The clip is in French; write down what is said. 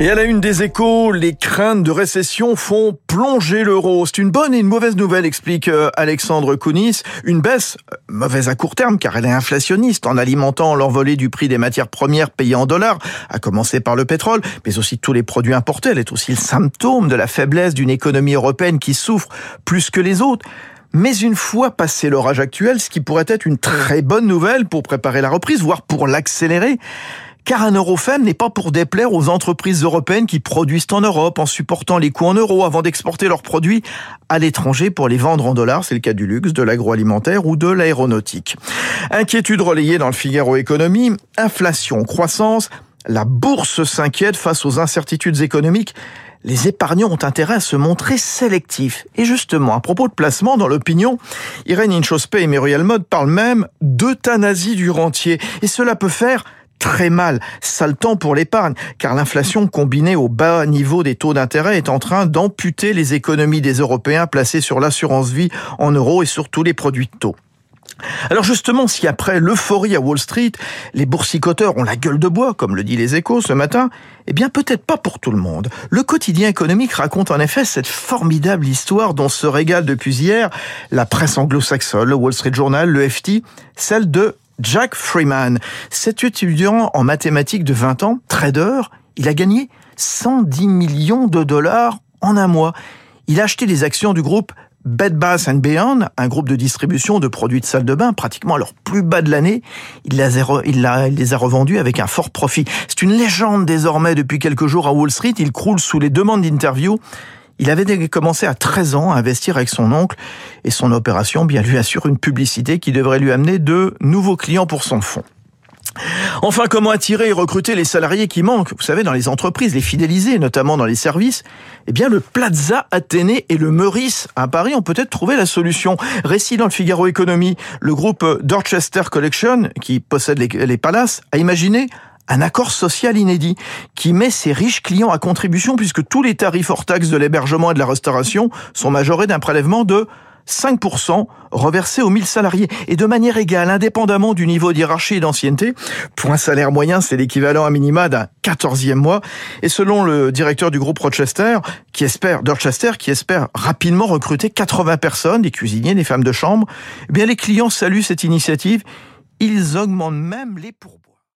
Et à la une des échos, les craintes de récession font plonger l'euro. C'est une bonne et une mauvaise nouvelle, explique euh, Alexandre Kounis. Une baisse, euh, mauvaise à court terme car elle est inflationniste en alimentant l'envolée du prix des matières premières payées en dollars, à commencer par le pétrole, mais aussi tous les produits importés. Elle est aussi le symptôme de la faiblesse d'une économie européenne qui souffre plus que les autres. Mais une fois passé l'orage actuel, ce qui pourrait être une très bonne nouvelle pour préparer la reprise, voire pour l'accélérer, car un euro faible n'est pas pour déplaire aux entreprises européennes qui produisent en Europe en supportant les coûts en euros avant d'exporter leurs produits à l'étranger pour les vendre en dollars. C'est le cas du luxe, de l'agroalimentaire ou de l'aéronautique. Inquiétude relayée dans le Figaro Économie, inflation, croissance, la bourse s'inquiète face aux incertitudes économiques les épargnants ont intérêt à se montrer sélectifs. Et justement, à propos de placement dans l'opinion, Irène Inchospé et Muriel Mode parlent même d'euthanasie du rentier. Et cela peut faire très mal. Sale temps pour l'épargne, car l'inflation combinée au bas niveau des taux d'intérêt est en train d'amputer les économies des Européens placés sur l'assurance vie en euros et sur tous les produits de taux. Alors justement, si après l'euphorie à Wall Street, les boursicoteurs ont la gueule de bois, comme le dit les échos ce matin, eh bien peut-être pas pour tout le monde. Le quotidien économique raconte en effet cette formidable histoire dont se régale depuis hier la presse anglo-saxonne, le Wall Street Journal, le FT, celle de Jack Freeman. Cet étudiant en mathématiques de 20 ans, trader, il a gagné 110 millions de dollars en un mois. Il a acheté des actions du groupe Bed Bath Beyond, un groupe de distribution de produits de salle de bain, pratiquement à leur plus bas de l'année, il, les a revendus avec un fort profit. C'est une légende désormais depuis quelques jours à Wall Street. Il croule sous les demandes d'interview il avait commencé à 13 ans à investir avec son oncle et son opération bien lui assure une publicité qui devrait lui amener de nouveaux clients pour son fonds. Enfin, comment attirer et recruter les salariés qui manquent? Vous savez, dans les entreprises, les fidéliser, notamment dans les services. Eh bien, le Plaza Athénée et le Meurice à Paris ont peut-être trouvé la solution. Récit dans le Figaro Économie, le groupe Dorchester Collection, qui possède les, les palaces, a imaginé un accord social inédit qui met ses riches clients à contribution puisque tous les tarifs hors taxes de l'hébergement et de la restauration sont majorés d'un prélèvement de 5% reversé aux 1000 salariés et de manière égale, indépendamment du niveau d'hierarchie et d'ancienneté. Pour un salaire moyen, c'est l'équivalent à minima d'un 14e mois. Et selon le directeur du groupe Rochester, qui espère, Dorchester, qui espère rapidement recruter 80 personnes, des cuisiniers, des femmes de chambre, eh bien, les clients saluent cette initiative. Ils augmentent même les pourboires.